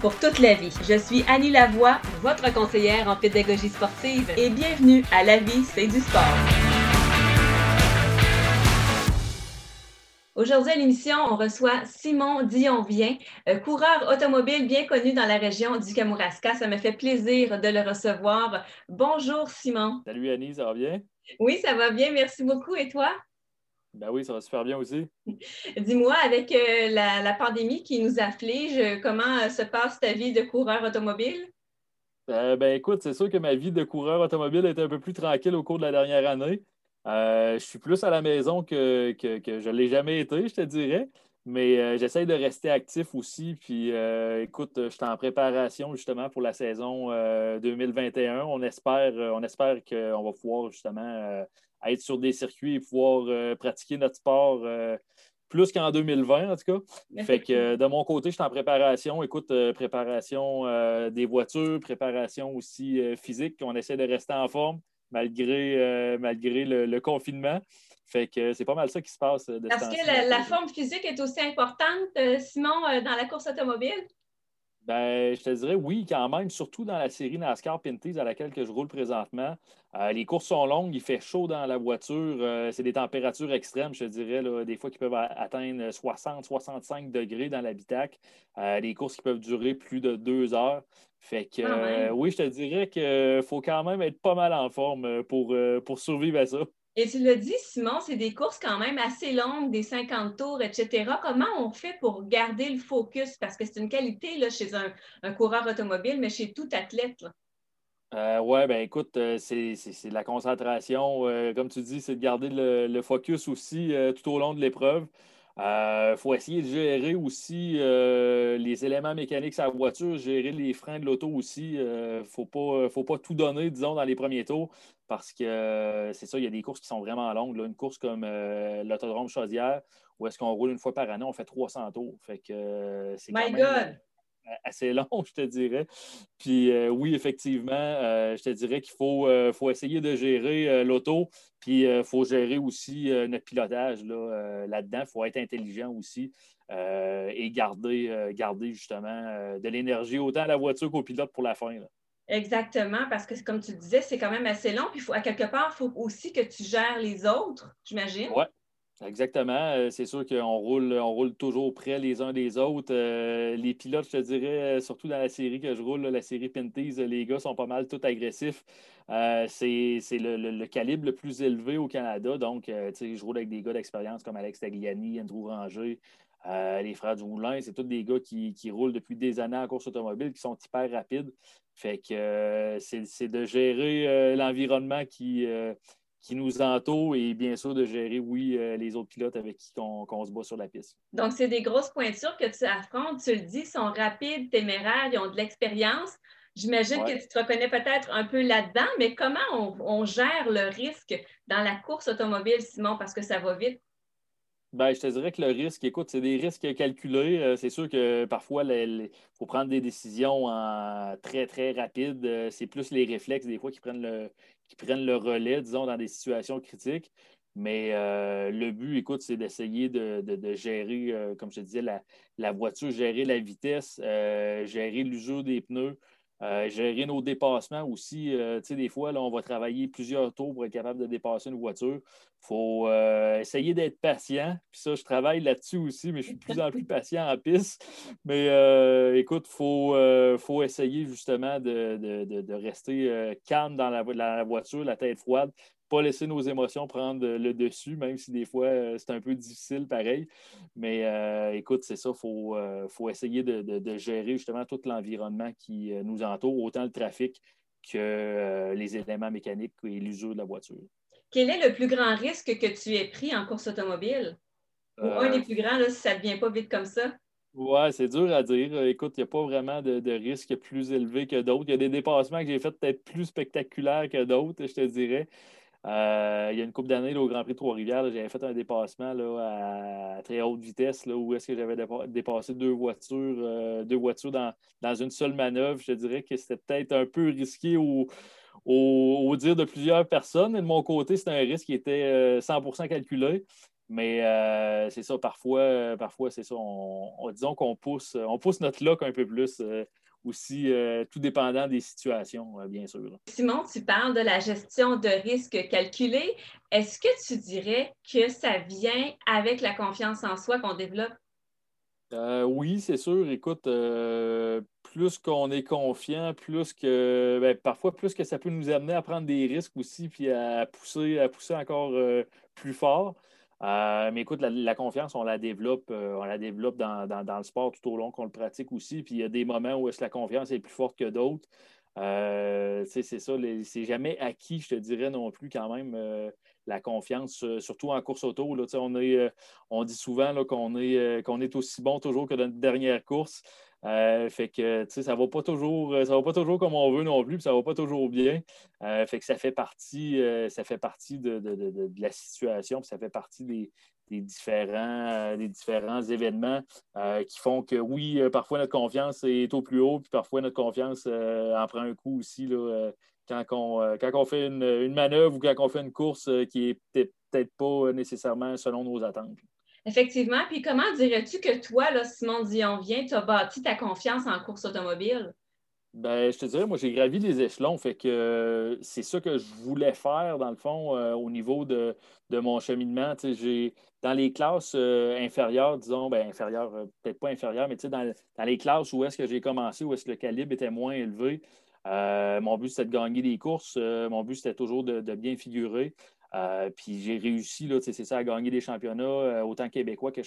pour toute la vie. Je suis Annie Lavoie, votre conseillère en pédagogie sportive et bienvenue à La vie, c'est du sport. Aujourd'hui à l'émission, on reçoit Simon Dionvien, euh, coureur automobile bien connu dans la région du Kamouraska. Ça me fait plaisir de le recevoir. Bonjour Simon. Salut Annie, ça va bien? Oui, ça va bien, merci beaucoup. Et toi? Ben oui, ça va super bien aussi. Dis-moi, avec euh, la, pandémie qui nous afflige, comment euh, se passe ta vie de coureur automobile? Euh, ben écoute, c'est sûr que ma vie de coureur automobile était un peu plus tranquille au cours de la dernière année. je suis plus à la maison que, je ne l'ai jamais été, je te dirais. Mais j'essaye de rester actif aussi. Puis écoute, je suis en préparation justement pour la saison 2021. On espère, on espère qu'on va pouvoir justement être sur des circuits et pouvoir euh, pratiquer notre sport euh, plus qu'en 2020, en tout cas. Fait que euh, de mon côté, je suis en préparation. Écoute, préparation des voitures, préparation aussi physique. On essaie de rester en forme malgré, malgré le, confinement. Fait que c'est pas mal ça qui se passe. Parce que la, forme physique est aussi importante, Simon, dans la course automobile? Ben, je te dirais oui, quand même, surtout dans la série NASCAR Pinties à laquelle je roule présentement. Euh, les courses sont longues, il fait chaud dans la voiture, euh, c'est des températures extrêmes, je te dirais, des fois qui peuvent atteindre 60, 65 degrés dans l'habitacle. Euh, des courses qui peuvent durer plus de deux heures. Fait que ah oui, je te dirais qu'il faut quand même être pas mal en forme pour, pour survivre à ça. Et tu l'as dit, Simon, c'est des courses quand même assez longues, des 50 tours, etc. Comment on fait pour garder le focus? Parce que c'est une qualité là, chez un, coureur automobile, mais chez tout athlète. Euh, oui, ben écoute, euh, c'est de la concentration. Euh, comme tu dis, c'est de garder le, focus aussi tout au long de l'épreuve. Il faut essayer de gérer aussi les éléments mécaniques de la voiture, gérer les freins de l'auto aussi. Il ne faut pas, faut pas tout donner, disons, dans les premiers tours parce que euh, c'est ça, il y a des courses qui sont vraiment longues. Une course comme euh, l'autodrome Chaudière, où est-ce qu'on roule une fois par année, on fait 300 tours. Fait que euh, c'est quand même assez long, je te dirais. Puis oui, effectivement, je te dirais qu'il faut, faut essayer de gérer l'auto, puis il faut gérer aussi notre pilotage là, là-dedans. Il faut être intelligent aussi. et garder, garder justement de l'énergie autant à la voiture qu'au pilote pour la fin. Exactement, parce que comme tu disais, c'est quand même assez long. Puis à quelque part, il faut aussi que tu gères les autres, j'imagine. Oui, exactement. Euh, c'est sûr qu'on roule, on roule toujours près les uns des autres. Euh, les pilotes, je te dirais, euh, surtout dans la série que je roule, la série Pinties, les gars sont pas mal tout agressifs. c'est le, calibre le plus élevé au Canada. Donc, je roule avec des gars d'expérience comme Alex Tagliani, Andrew Ranger, les frères du Moulin, c'est tous des gars qui, qui, roulent depuis des années en course automobile, qui sont hyper rapides. Fait que euh, c'est de gérer euh, l'environnement qui, euh, qui nous entoure et bien sûr de gérer, oui, les autres pilotes avec qui on, se bat sur la piste. Donc, c'est des grosses pointures que tu affrontes. Tu le dis, sont rapides, téméraires, ils ont de l'expérience. J'imagine que tu te reconnais peut-être un peu là-dedans, mais comment on, on, gère le risque dans la course automobile, Simon, parce que ça va vite? Ben, je te dirais que le risque, écoute, c'est des risques calculés. Euh, c'est sûr que parfois, il faut prendre des décisions très, très rapides. Euh, c'est plus les réflexes, des fois, qui prennent le, qui prennent le relais, disons, dans des situations critiques. Mais euh, le but, écoute, c'est d'essayer de, gérer, comme je te disais, la, la, voiture, gérer la vitesse, gérer l'usure des pneus, euh, gérer nos dépassements aussi. Euh, tu sais, des fois, là, on va travailler plusieurs tours pour être capable de dépasser une voiture. Il faut euh, essayer d'être patient. Puis ça, je travaille là-dessus aussi, mais je suis de plus en plus patient en piste. Mais écoute, il faut, faut, essayer justement de, de rester calme dans la, la, voiture, la tête froide, pas laisser nos émotions prendre le dessus, même si des fois euh, c'est un peu difficile pareil. Mais euh, écoute, c'est ça, il faut, euh, faut, essayer de, gérer justement tout l'environnement qui nous entoure, autant le trafic que les éléments mécaniques et l'usure de la voiture. Quel est le plus grand risque que tu aies pris en course automobile? Ou un des plus grands, là, si ça ne vient pas vite comme ça? Ouais, c'est dur à dire. Écoute, il n'y a pas vraiment de, de, risque plus élevé que d'autres. Il y a des dépassements que j'ai fait peut-être plus spectaculaires que d'autres, je te dirais. Euh, il y a une couple d'années au Grand Prix Trois-Rivières, j'avais fait un dépassement là, à très haute vitesse là, où est-ce que j'avais dépassé deux voitures, euh, deux voitures dans, une seule manœuvre. Je dirais que c'était peut-être un peu risqué au, au, dire de plusieurs personnes. De mon côté, c'était un risque qui était 100% euh, calculé. Mais c'est ça, parfois, parfois c'est ça. On, disons qu'on pousse, on pousse notre lock un peu plus aussi, euh, tout dépendant des situations, euh, bien sûr. Simon, tu parles de la gestion de risque calculé. Est-ce que tu dirais que ça vient avec la confiance en soi qu'on développe? Euh, oui, c'est sûr. Écoute, plus qu'on est confiant, plus que ben, parfois plus que ça peut nous amener à prendre des risques aussi, puis à pousser, à pousser encore plus fort. Euh, mais écoute, la, confiance, on la développe, euh, on la développe dans, le sport tout au long qu'on le pratique aussi. Puis il y a des moments où est-ce la confiance est plus forte que d'autres. Euh, c'est ça, c'est jamais acquis, je te dirais non plus quand même la confiance, surtout en course auto. Là, on, est, on dit souvent qu'on est, qu'on est aussi bon toujours que dans notre dernière course. Euh, fait que, ça va pas toujours, ça va pas toujours comme on veut non plus, puis ça va pas toujours bien. Euh, fait que ça fait partie, euh, ça fait partie de, la situation, puis ça fait partie des, différents, des différents événements qui font que oui, parfois notre confiance est au plus haut, puis parfois notre confiance en prend un coup aussi là, quand, on, quand fait une, une, manœuvre ou quand on fait une course qui est peut-être pas nécessairement selon nos attentes. Effectivement. Puis comment dirais-tu que toi, là, Simon Dion vient, tu as bâti ta confiance en course automobile? Ben, je te dirais, moi, j'ai gravi des échelons. Fait que euh, c'est ça que je voulais faire, dans le fond, euh, au niveau de, mon cheminement. Dans les classes euh, inférieures, disons, ben, inférieures, peut-être pas inférieures, mais dans, dans les classes où est-ce que j'ai commencé, où est-ce que le calibre était moins élevé, mon but, c'était de gagner des courses. mon but, c'était toujours de bien figurer. Euh, puis j'ai réussi, c'est ça, à gagner des championnats, euh, autant québécois que,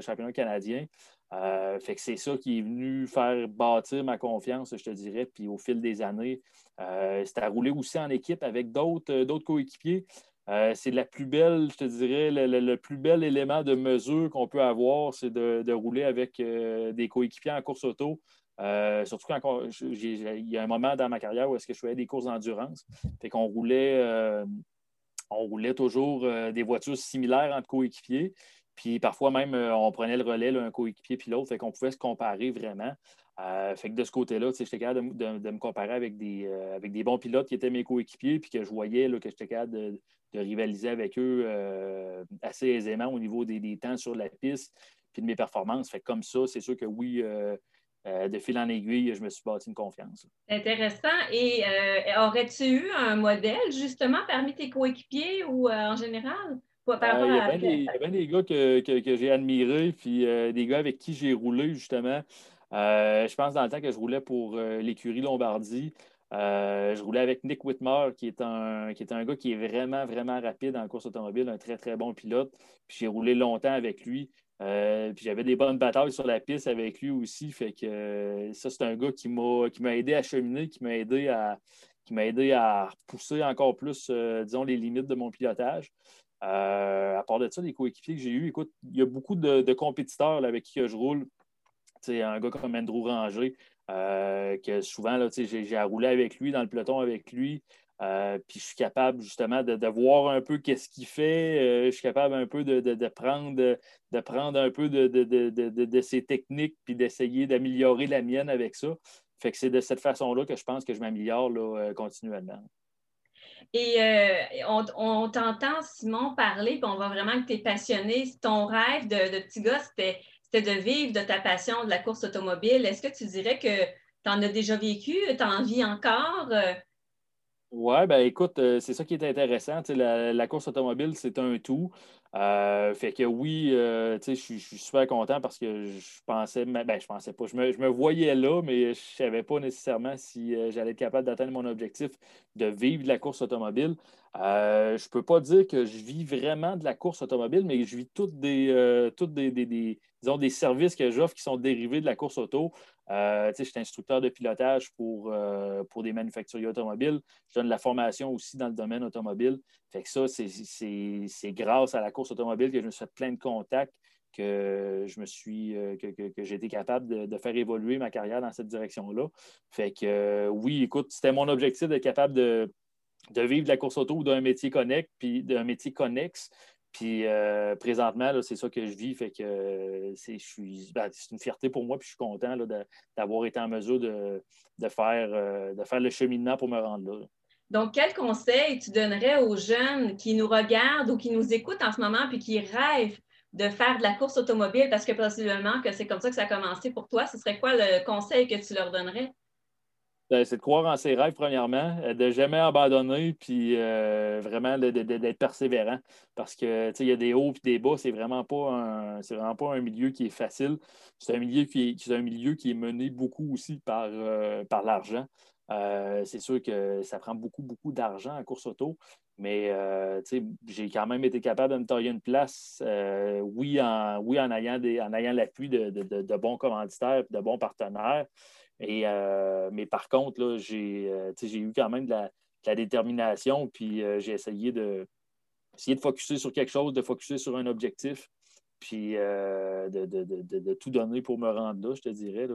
championnats canadiens. Euh, fait que c'est ça qui est venu faire bâtir ma confiance, je te dirais. Puis au fil des années, c'était à rouler aussi en équipe avec d'autres coéquipiers. c'est la plus belle, je te dirais, le, plus bel élément de mesure qu'on peut avoir, c'est de, rouler avec des coéquipiers en course auto. surtout quand il y a un moment dans ma carrière où est-ce que je faisais des courses d'endurance. Fait qu'on roulait on roulait toujours euh, des voitures similaires entre coéquipiers. Puis parfois même, euh, on prenait le relais, un coéquipier puis l'autre, fait qu'on pouvait se comparer vraiment. Euh, fait que de ce côté-là, j'étais capable de, me comparer avec des, avec des bons pilotes qui étaient mes coéquipiers, puis que je voyais là, que j'étais capable de, rivaliser avec eux assez aisément au niveau des, temps sur la piste, puis de mes performances. Fait comme ça, c'est sûr que oui, euh, de fil en aiguille, je me suis bâti une confiance. Intéressant. Et euh, aurais-tu eu un modèle justement parmi tes coéquipiers ou euh, en général? il y a bien des, gars que, j'ai admirés, puis des gars avec qui j'ai roulé justement. je pense dans le temps que je roulais pour l'écurie Lombardie. Je roulais avec Nick Whitmer, qui est, un, qui est un gars qui est vraiment, vraiment rapide en course automobile, un très, très bon pilote. Puis j'ai roulé longtemps avec lui. Euh, puis j'avais des bonnes batailles sur la piste avec lui aussi. Fait que euh, ça, c'est un gars qui m'a aidé à cheminer, qui m'a aidé à qui m'a aidé à pousser encore plus, euh, disons, les limites de mon pilotage. à part de ça, les coéquipiers que j'ai eus, écoute, il y a beaucoup de, compétiteurs avec qui je roule. sais, un gars comme Andrew Ranger, que souvent, j'ai à rouler avec lui, dans le peloton avec lui. Euh, puis je suis capable justement de, voir un peu qu'est-ce qu'il fait. Euh, je suis capable un peu de, prendre, de prendre un peu de, ses techniques puis d'essayer d'améliorer la mienne avec ça. Fait que c'est de cette façon-là que je pense que je m'améliore euh, continuellement. Et on, t'entend, Simon, parler, puis on voit vraiment que tu es passionné. Ton rêve de, petit gars, c'était, de vivre de ta passion de la course automobile. Est-ce que tu dirais que tu en as déjà vécu? Tu en vis encore? Oui, ben écoute, euh, c'est ça qui est intéressant. La, course automobile, c'est un tout. Euh, fait que oui, euh, je suis super content parce que je pensais, ben, je pensais pas, je me, voyais là, mais je savais pas nécessairement si j'allais être capable d'atteindre mon objectif de vivre de la course automobile. Je ne peux pas dire que je vis vraiment de la course automobile, mais je vis toutes des, toutes des, disons, des services que j'offre qui sont dérivés de la course auto. Euh, je suis instructeur de pilotage pour, euh, pour des manufacturiers automobiles. Je donne de la formation aussi dans le domaine automobile. Fait que ça, c'est grâce à la course automobile que je me suis fait plein de contacts que je me suis que, j'ai été capable de, faire évoluer ma carrière dans cette direction-là. Fait que oui, écoute, c'était mon objectif d'être capable de, de vivre de la course auto ou d'un métier connect, puis d'un métier connexe. Puis présentement, c'est ça que je vis. Fait que c'est, ben, c'est une fierté pour moi, puis je suis content d'avoir été en mesure de, faire, de faire le cheminement pour me rendre là. Donc, quel conseil tu donnerais aux jeunes qui nous regardent ou qui nous écoutent en ce moment puis qui rêvent de faire de la course automobile? Parce que possiblement que c'est comme ça que ça a commencé pour toi? Ce serait quoi le conseil que tu leur donnerais? Ben, c'est de croire en ses rêves, premièrement, euh, de jamais abandonner, puis euh, vraiment d'être persévérant. Parce que il y a des hauts et des bas, c'est vraiment pas un vraiment pas un milieu qui est facile. C'est un milieu qui est, un milieu qui est mené beaucoup aussi par, euh, par l'argent. c'est sûr que ça prend beaucoup, beaucoup d'argent en course auto, mais j'ai quand même été capable de me tailler une place, oui, en, oui, en ayant, ayant l'appui de, de, bons commanditaires, de bons partenaires. Et, euh, mais par contre, euh, j'ai eu quand même de la, détermination, puis euh, j'ai essayé de, essayer de focuser sur quelque chose, de focuser sur un objectif, puis de, tout donner pour me rendre là, je te dirais.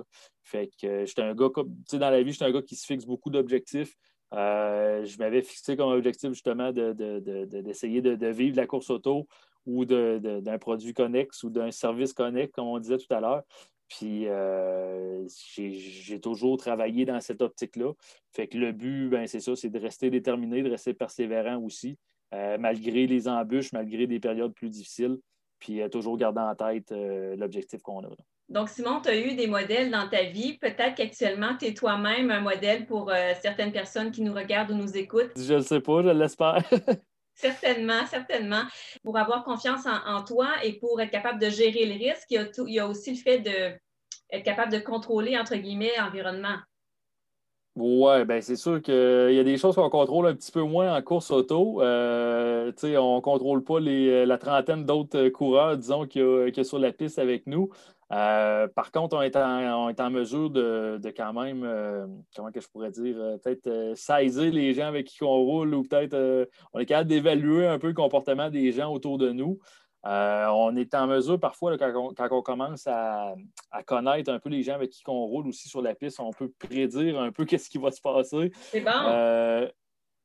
Fait que j'étais un gars, tu dans la vie, j'étais un gars qui se fixe beaucoup d'objectifs. je m'avais fixé comme objectif justement d'essayer de, vivre la course auto ou d'un produit connexe ou d'un service connexe, comme on disait tout à l'heure. Puis euh, j'ai toujours travaillé dans cette optique-là. Fait que le but, ben, c'est ça, c'est de rester déterminé, de rester persévérant aussi, euh, malgré les embûches, malgré des périodes plus difficiles, puis euh, toujours garder en tête l'objectif qu'on a. Donc, Simon, tu as eu des modèles dans ta vie. Peut-être qu'actuellement, tu es toi-même un modèle pour certaines personnes qui nous regardent ou nous écoutent. Je ne sais pas, je l'espère. Certainement, certainement. Pour avoir confiance en, toi et pour être capable de gérer le risque, il y a, aussi le fait d'être capable de contrôler, entre guillemets, l'environnement. Oui, bien c'est sûr qu'il y a des choses qu'on contrôle un petit peu moins en course auto. Euh, on ne contrôle pas la trentaine d'autres coureurs, disons, qu'il y, sur la piste avec nous. Euh, par contre, on est en, est en mesure de, quand même, euh, comment que je pourrais dire, euh, peut-être saisir les gens avec qui on roule ou peut-être on est capable d'évaluer un peu le comportement des gens autour de nous. on est en mesure parfois, quand, on, commence à, connaître un peu les gens avec qui on roule aussi sur la piste, on peut prédire un peu qu'est-ce qui va se passer. C'est bon.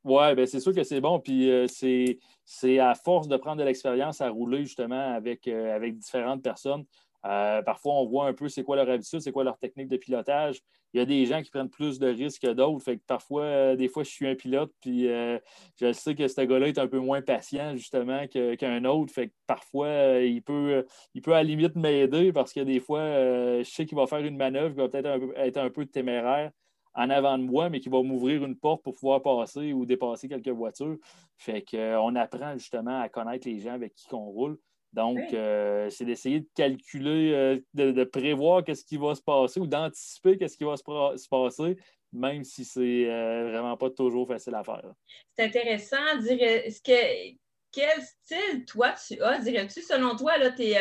oui, ben c'est sûr que c'est bon. Puis c'est à force de prendre de l'expérience à rouler justement avec, avec différentes personnes euh, parfois, on voit un peu c'est quoi leur habitude, c'est quoi leur technique de pilotage. Il y a des gens qui prennent plus de risques que d'autres. Fait que parfois, euh, des fois, je suis un pilote, puis euh, je sais que ce gars-là est un peu moins patient, justement, qu'un autre. Fait que parfois, il, peut, il peut à la limite m'aider parce que des fois, je sais qu'il va faire une manœuvre qui va peut-être être un peu téméraire en avant de moi, mais qui va m'ouvrir une porte pour pouvoir passer ou dépasser quelques voitures. Fait qu'on apprend justement à connaître les gens avec qui on roule. Donc, euh, c'est d'essayer de calculer, euh, de, prévoir qu'est-ce qui va se passer ou d'anticiper qu'est-ce qui va se, passer, même si c'est euh, vraiment pas toujours facile à faire. C'est intéressant. ce que, quel style, toi, tu as, dirais-tu, selon toi, là, tes,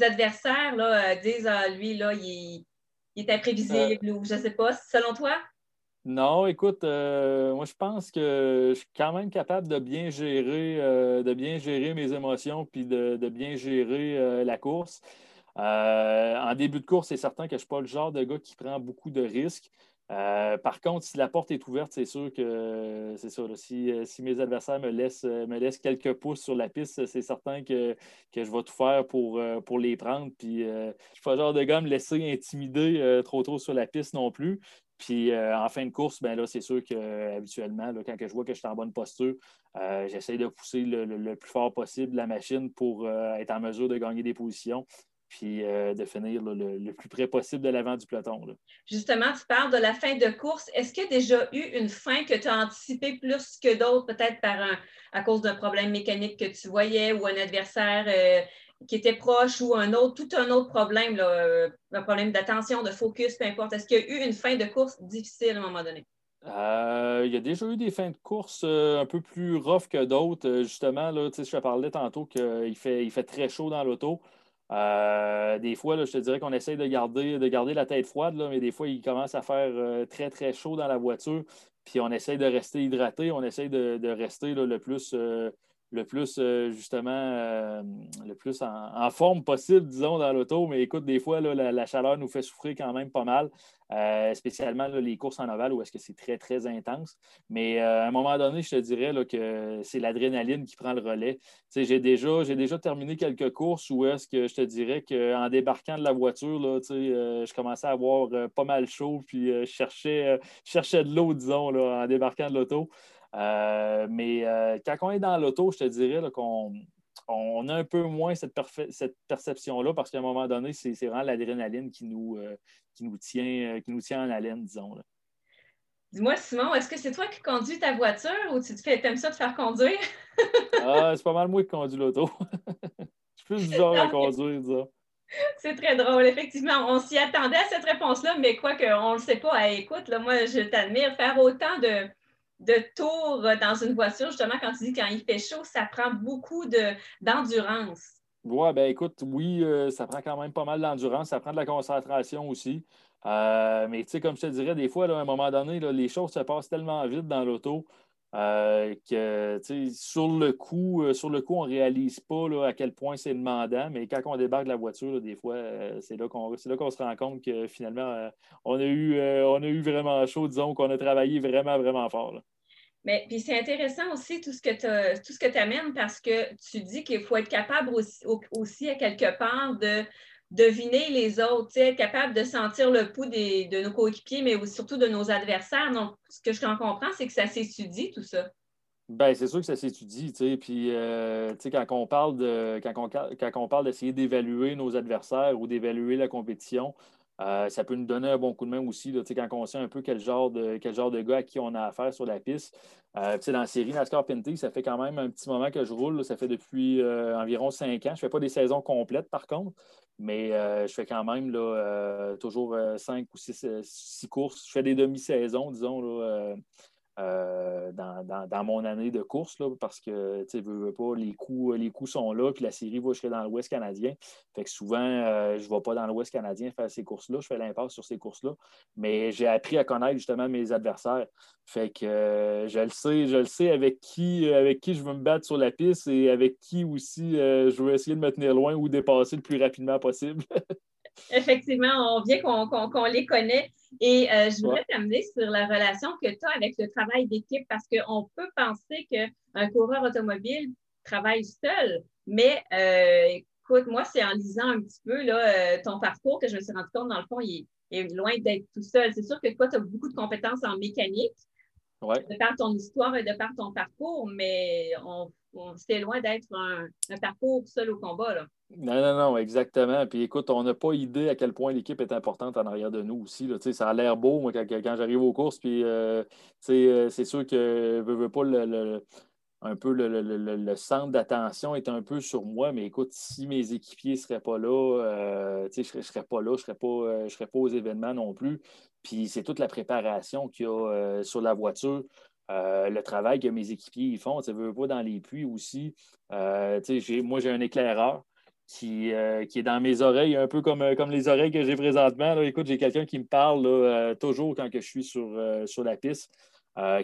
adversaires là, disent à ah, lui, là, il, il est imprévisible ou je ne sais pas. Selon toi? Non, écoute, euh, moi je pense que je suis quand même capable de bien gérer, euh, de bien gérer mes émotions puis de, bien gérer euh, la course. en début de course, c'est certain que je ne suis pas le genre de gars qui prend beaucoup de risques. par contre, si la porte est ouverte, c'est sûr que c'est ça. si, mes adversaires me laissent, me laissent quelques pouces sur la piste, c'est certain que, je vais tout faire pour, pour les prendre. Puis, je ne suis pas le genre de gars à me laisser intimider trop trop sur la piste non plus. Puis euh, en fin de course, ben là, c'est sûr que habituellement, quand je vois que je suis en bonne posture, euh, j'essaie de pousser le, plus fort possible la machine pour euh, être en mesure de gagner des positions puis de finir le, plus près possible de l'avant du peloton. Justement, tu parles de la fin de course. Est-ce qu'il y a déjà eu une fin que tu as anticipée plus que d'autres, peut-être par à cause d'un problème mécanique que tu voyais ou un adversaire qui était proche ou un autre, tout un autre problème, euh, un problème d'attention, de focus, peu importe. Est-ce qu'il y a eu une fin de course difficile à un moment donné? Euh, il y a déjà eu des fins de course euh, un peu plus rough que d'autres. justement, là, je te parlais tantôt qu'il fait, il fait très chaud dans l'auto. des fois, là, je te dirais qu'on essaye de garder, de garder la tête froide, là, mais des fois, il commence à faire très, très chaud dans la voiture. Puis on essaye de rester hydraté, on essaye de, rester le plus le plus, euh, justement, euh, le plus en, forme possible, disons, dans l'auto. Mais écoute, des fois, la, chaleur nous fait souffrir quand même pas mal, euh, spécialement les courses en ovale où est-ce que c'est très, très intense. Mais à un moment donné, je te dirais que c'est l'adrénaline qui prend le relais. J'ai déjà, déjà terminé quelques courses où est-ce que je te dirais qu'en débarquant de la voiture, là, je commençais à avoir pas mal chaud, puis je cherchais, cherchais de l'eau, disons, en débarquant de l'auto. Euh, mais euh, quand on est dans l'auto, je te dirais qu'on on a un peu moins cette, cette perception-là parce qu'à un moment donné, c'est vraiment l'adrénaline qui, nous, euh, qui, nous tient, qui nous tient en haleine, disons. Dis-moi, Simon, est-ce que c'est toi qui conduis ta voiture ou tu te fais, aimes ça te faire conduire? ah, c'est pas mal moi qui conduis l'auto. je suis plus du genre à conduire, disons. C'est très drôle, effectivement. On s'y attendait à cette réponse-là, mais quoi qu'on ne le sait pas, écoute, là, moi, je t'admire. Faire autant de, de tours dans une voiture, justement, quand tu dis quand il fait chaud, ça prend beaucoup d'endurance. oui, ben écoute, oui, euh, ça prend quand même pas mal d'endurance, ça prend de la concentration aussi. Euh, mais tu sais, comme je te dirais, des fois, à un moment donné, les choses se passent tellement vite dans l'auto euh, que sur le coup, sur le coup, on ne réalise pas à quel point c'est demandant, mais quand on débarque de la voiture, des fois, c'est là qu'on se rend compte que finalement, on, a eu, on a eu vraiment chaud, disons qu'on a travaillé vraiment, vraiment fort. Mais puis c'est intéressant aussi tout ce que tu amènes parce que tu dis qu'il faut être capable aussi, à quelque part de deviner les autres, être capable de sentir le pouls de nos coéquipiers, mais surtout de nos adversaires. Donc, ce que je comprends, c'est que ça s'étudie, tout ça. Bien, c'est sûr que ça s'étudie, tu sais. Puis, euh, tu sais, quand on parle de, quand quand parle d'essayer d'évaluer nos adversaires ou d'évaluer la compétition, euh, ça peut nous donner un bon coup de main aussi, quand on sait un peu quel genre, de, quel genre de gars à qui on a affaire sur la piste. Euh, dans la série NASCAR Pinty, ça fait quand même un petit moment que je roule. ça fait depuis environ cinq ans. Je ne fais pas des saisons complètes, par contre, mais je fais quand même là, toujours cinq ou six, six, courses. Je fais des demi-saisons, disons, là, euh, dans, mon année de course, là, parce que tu veux, pas, les coups, les coups sont là, puis la série va jusqu'à dans l'Ouest canadien. Fait que souvent, euh, je ne vais pas dans l'Ouest canadien faire ces courses-là, je fais l'impasse sur ces courses-là. Mais j'ai appris à connaître justement mes adversaires. Fait que euh, je le sais, je le sais avec qui, avec qui je veux me battre sur la piste et avec qui aussi je veux essayer de me tenir loin ou dépasser le plus rapidement possible. Effectivement, on vient qu'on les connaît. Et euh, je voudrais t'amener sur la relation que tu as avec le travail d'équipe parce qu'on peut penser qu'un coureur automobile travaille seul, mais euh, écoute, moi, c'est en lisant un petit peu là, euh, ton parcours que je me suis rendu compte, dans le fond, il est, loin d'être tout seul. C'est sûr que toi, tu as beaucoup de compétences en mécanique, de par ton histoire et de par ton parcours, mais on, c'est loin d'être un, parcours seul au combat. Là. Non, non, non, exactement. Puis écoute, on n'a pas idée à quel point l'équipe est importante en arrière de nous aussi. Là. Ça a l'air beau, moi, quand, j'arrive aux courses. Puis euh, euh, c'est sûr que veux, veux pas le, un peu le, centre d'attention est un peu sur moi. Mais écoute, si mes équipiers ne seraient pas là, euh, je ne serais, pas là, je ne serais, pas, serais pas aux événements non plus. Puis c'est toute la préparation qu'il y a sur la voiture. le travail que mes équipiers font, tu veux pas dans les puits aussi. moi, j'ai un éclaireur. Euh, qui, est dans mes oreilles, un peu comme, euh, comme les oreilles que j'ai présentement. Écoute, j'ai quelqu'un qui me parle euh, toujours quand que je suis sur, sur la piste,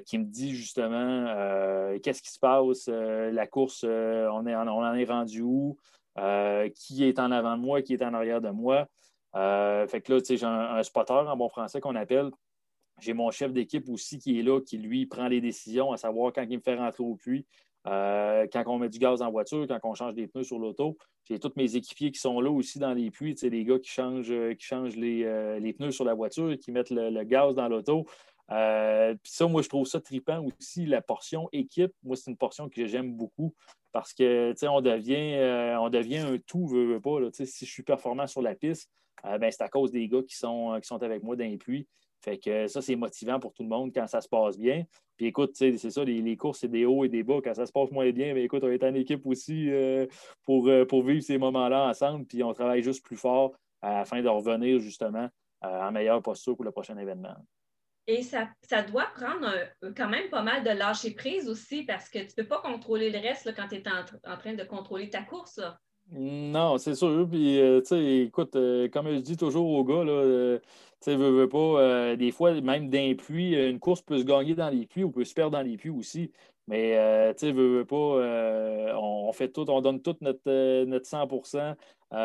qui me dit justement qu'est-ce qui se passe, la course, on, est on en est rendu où, qui est en avant de moi, qui est en arrière de moi. fait que là, tu sais, j'ai un, spotter en bon français qu'on appelle. J'ai mon chef d'équipe aussi qui est là, qui lui prend les décisions, à savoir quand il me fait rentrer au puits, euh, quand on met du gaz en voiture, quand on change des pneus sur l'auto, j'ai tous mes équipiers qui sont là aussi dans les puits, les gars qui changent, euh, qui changent euh, les, pneus sur la voiture, qui mettent le, gaz dans l'auto. Puis ça, moi, je trouve ça tripant aussi, la portion équipe. Moi, c'est une portion que j'aime beaucoup parce que on devient, on devient un tout, veut, pas. si je suis performant sur la piste, ben, c'est à cause des gars qui sont, qui sont avec moi dans les puits. Fait que ça, c'est motivant pour tout le monde quand ça se passe bien. Puis écoute, c'est ça, les, courses, c'est des hauts et des bas. Quand ça se passe moins bien, mais écoute, on est en équipe aussi euh, pour, euh, pour vivre ces moments-là ensemble. Puis on travaille juste plus fort afin de revenir justement euh, en meilleure posture pour le prochain événement. Et ça, doit prendre quand même pas mal de lâcher prise aussi parce que tu ne peux pas contrôler le reste quand tu es en, train de contrôler ta course. Non, c'est sûr. Puis, tu sais, écoute, comme je dis toujours aux gars, là, tu sais, veux, pas, des fois, même d'un pluie, une course peut se gagner dans les pluies ou peut se perdre dans les pluies aussi. Mais, euh, tu sais, veux, pas, euh, on, fait tout, on donne tout notre, euh, notre 100%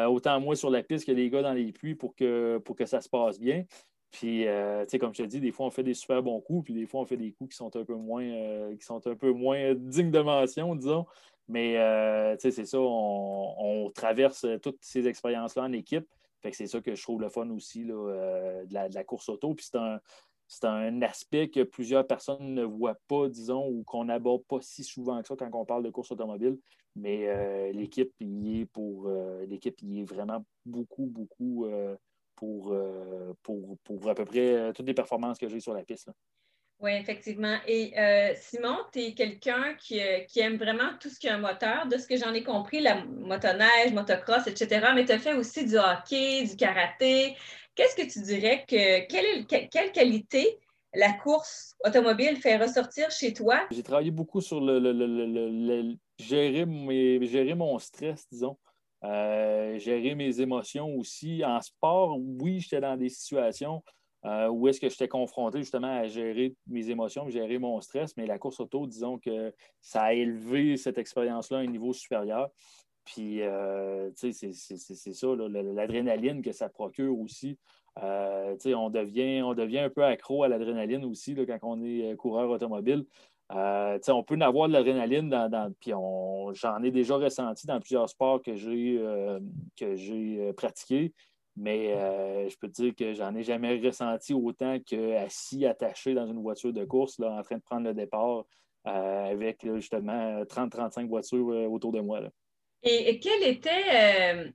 autant moi sur la piste que les gars dans les pluies pour que, pour que ça se passe bien. Puis, tu sais, comme je te dis, des fois, on fait des super bons coups, puis des fois, on fait des coups qui sont un peu moins, qui sont un peu moins dignes de mention, disons. Mais, sais, c'est ça, on, traverse toutes ces expériences-là en équipe. Fait que c'est ça que je trouve le fun aussi là, de, la, de, la, course auto. Puis c'est un, c'est un aspect que plusieurs personnes ne voient pas, disons, ou qu'on n'aborde pas si souvent que ça quand on parle de course automobile. Mais euh, l'équipe y est pour euh, l'équipe y est vraiment beaucoup, beaucoup euh, pour, pour, à peu près toutes les performances que j'ai sur la piste. Oui, effectivement. Et Simon, tu es quelqu'un qui, aime vraiment tout ce qui est un moteur. De ce que j'en ai compris, la motoneige, motocross, etc. Mais tu as fait aussi du hockey, du karaté. Qu'est-ce que tu dirais que quelle, quelle qualité la course automobile fait ressortir chez toi? J'ai travaillé beaucoup sur le, gérer, gérer mon stress, disons. Euh, gérer mes émotions aussi. En sport, oui, j'étais dans des situations euh, où est-ce que j'étais confronté justement à gérer mes émotions, gérer mon stress, mais la course auto, disons que ça a élevé cette expérience-là à un niveau supérieur. Puis, euh, c'est ça, l'adrénaline que ça procure aussi. Euh, on devient, on devient un peu accro à l'adrénaline aussi quand on est coureur automobile. On peut avoir de l'adrénaline dans, puis j'en ai déjà ressenti dans plusieurs sports que j'ai pratiqués, mais je peux te dire que j'en ai jamais ressenti autant qu'assis, attaché dans une voiture de course, là, en train de prendre le départ avec justement 30-35 voitures autour de moi. Là. Et, quel était, euh,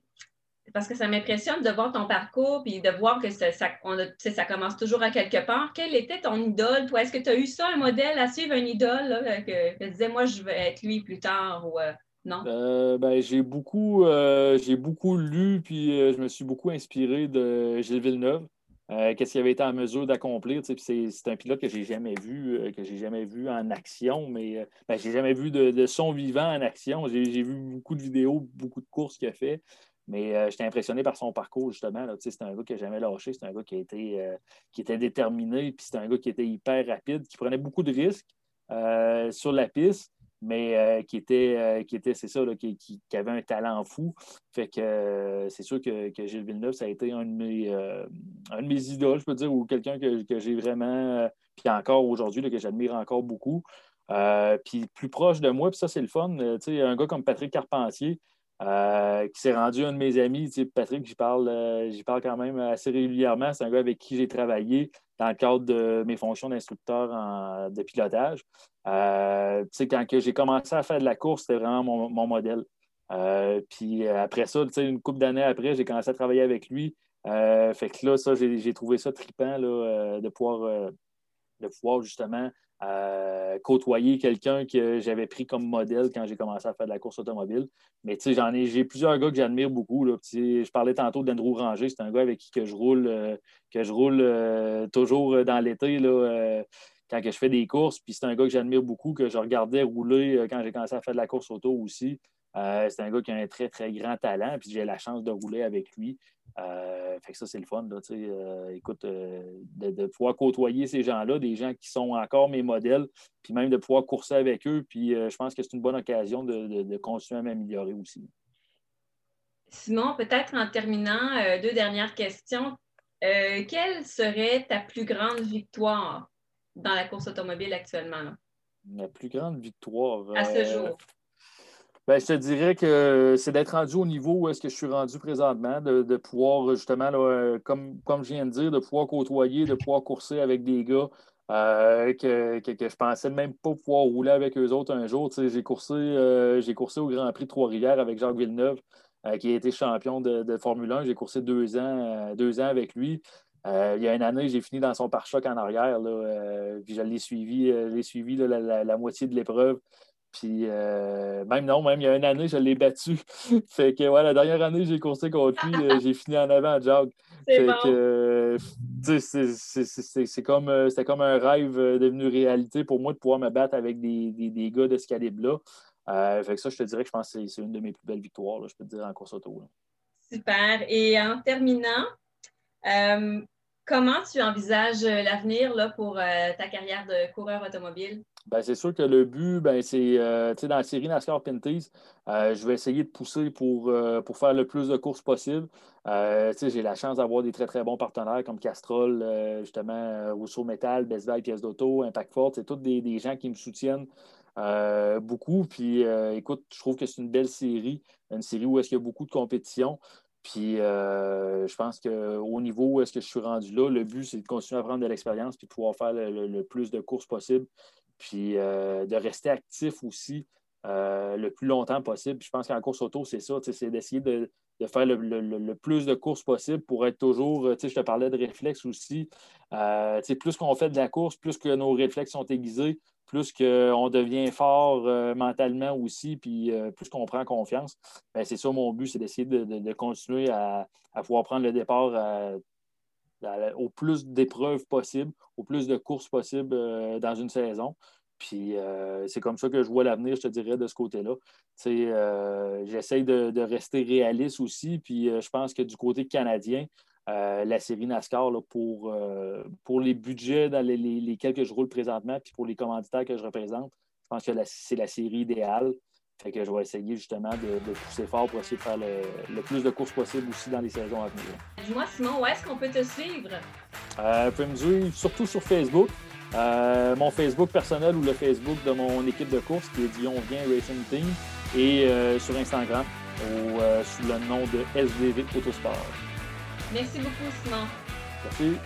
parce que ça m'impressionne de voir ton parcours puis de voir que ça, commence toujours à quelque part. Quel était ton idole, toi? Est-ce que tu as eu ça, un modèle à suivre, un idole, que, tu disais, moi, je vais être lui plus tard ou euh, non? Euh, ben, j'ai beaucoup, j'ai beaucoup lu puis je me suis beaucoup inspiré de Gilles Villeneuve. Euh, qu'est-ce qu'il avait été en mesure d'accomplir. C'est un pilote que j'ai jamais vu, euh, que j'ai jamais vu en action, mais euh, ben, j'ai jamais vu de, son vivant en action. J'ai vu beaucoup de vidéos, beaucoup de courses qu'il a fait, mais j'étais impressionné par son parcours, justement. C'est un gars qui n'a jamais lâché, c'est un gars qui, a été, qui était déterminé, puis c'est un gars qui était hyper rapide, qui prenait beaucoup de risques sur la piste mais euh, qui était, euh, qui était c'est ça, qui, avait un talent fou. Fait que euh, c'est sûr que, Gilles Villeneuve, ça a été un de mes, un de mes idoles, je peux dire, ou quelqu'un que, j'ai vraiment, puis encore aujourd'hui, que j'admire encore beaucoup. puis plus proche de moi, puis ça, c'est le fun. un gars comme Patrick Carpentier, qui s'est rendu un de mes amis. Patrick, j'y parle, j'y parle quand même assez régulièrement. C'est un gars avec qui j'ai travaillé dans le cadre de mes fonctions d'instructeur de pilotage. Euh, quand j'ai commencé à faire de la course, c'était vraiment mon, modèle. Euh, puis euh, après ça, une couple d'années après, j'ai commencé à travailler avec lui. fait que là, ça, j'ai trouvé ça trippant de, pouvoir, de pouvoir justement côtoyer quelqu'un que j'avais pris comme modèle quand j'ai commencé à faire de la course automobile. Mais j'en ai, j'ai plusieurs gars que j'admire beaucoup. Là. Je parlais tantôt d'Andrew Ranger, c'est un gars avec qui que je roule, que je roule toujours dans l'été quand je fais des courses. Puis c'est un gars que j'admire beaucoup, que je regardais rouler quand j'ai commencé à faire de la course auto aussi. C'est un gars qui a un très, très grand talent, puis j'ai la chance de rouler avec lui. Euh, fait que ça, c'est le fun. Euh, écoute, euh, de, pouvoir côtoyer ces gens-là, des gens qui sont encore mes modèles, puis même de pouvoir courser avec eux. Puis je pense que c'est une bonne occasion de, continuer à m'améliorer aussi. Simon, peut-être en terminant, deux dernières questions. quelle serait ta plus grande victoire dans la course automobile actuellement? Ma plus grande victoire. À ce jour. Ben, je te dirais que c'est d'être rendu au niveau où est-ce que je suis rendu présentement, de, pouvoir justement, euh, comme, comme je viens de dire, de pouvoir côtoyer, de pouvoir courser avec des gars euh, que, que, que, je pensais même pas pouvoir rouler avec eux autres un jour. J'ai coursé, euh, j'ai coursé au Grand Prix de Trois-Rivières avec Jacques Villeneuve, qui a été champion de, Formule 1. J'ai coursé deux ans, deux ans avec lui. il y a une année, j'ai fini dans son pare-choc en arrière. puis je l'ai suivi, suivi la, moitié de l'épreuve. Puis euh, même non, même il y a une année, je l'ai battu. fait que ouais, la dernière année, j'ai coursé contre lui, euh, j'ai fini en avant à jog. Fait que c'est comme, euh, comme un rêve devenu réalité pour moi de pouvoir me battre avec des, des, gars de ce calibre-là. fait que ça, je te dirais que je pense que c'est une de mes plus belles victoires, je peux te dire, en course auto. Super. Et en terminant, comment tu envisages l'avenir pour ta carrière de coureur automobile? Ben, c'est sûr que le but, ben, c'est euh, dans la série NASCAR Pinties, euh, je vais essayer de pousser pour, euh, pour faire le plus de courses possible. j'ai la chance d'avoir des très très bons partenaires comme Castrol, justement, Rousseau Metal, Best Buy, Pièces d'Auto, Impact Ford. C'est tous des, gens qui me soutiennent beaucoup. Puis écoute, je trouve que c'est une belle série, une série où est-ce qu'il y a beaucoup de compétition. Puis je pense qu'au niveau où est-ce que je suis rendu là, le but, c'est de continuer à prendre de l'expérience et de pouvoir faire le, plus de courses possible puis euh, de rester actif aussi euh, le plus longtemps possible. je pense qu'en course auto, c'est ça, c'est d'essayer de, faire le, plus de courses possible pour être toujours, je te parlais de réflexes aussi, euh, plus qu'on fait de la course, plus que nos réflexes sont aiguisés, plus qu'on devient fort mentalement aussi, puis plus qu'on prend confiance. Ben, c'est ça mon but, c'est d'essayer de, continuer à, pouvoir prendre le départ au plus d'épreuves possibles, au plus de courses possibles euh, dans une saison. Puis euh, c'est comme ça que je vois l'avenir, je te dirais, de ce côté-là. Euh, J'essaye de, rester réaliste aussi. Puis je pense que du côté canadien, la série NASCAR, pour, pour les budgets dans les, les, quelques je roule présentement, puis pour les commanditaires que je représente, je pense que c'est la série idéale. Fait que je vais essayer justement de, pousser fort pour essayer de faire le, plus de courses possible aussi dans les saisons à venir. Dis-moi, Simon, où est-ce qu'on peut te suivre? Euh, vous pouvez me suivre surtout sur Facebook. Euh, mon Facebook personnel ou le Facebook de mon équipe de course qui est Dion Vient Racing Team et euh, sur Instagram sous le nom de SDV Autosport. Merci beaucoup, Simon. Merci.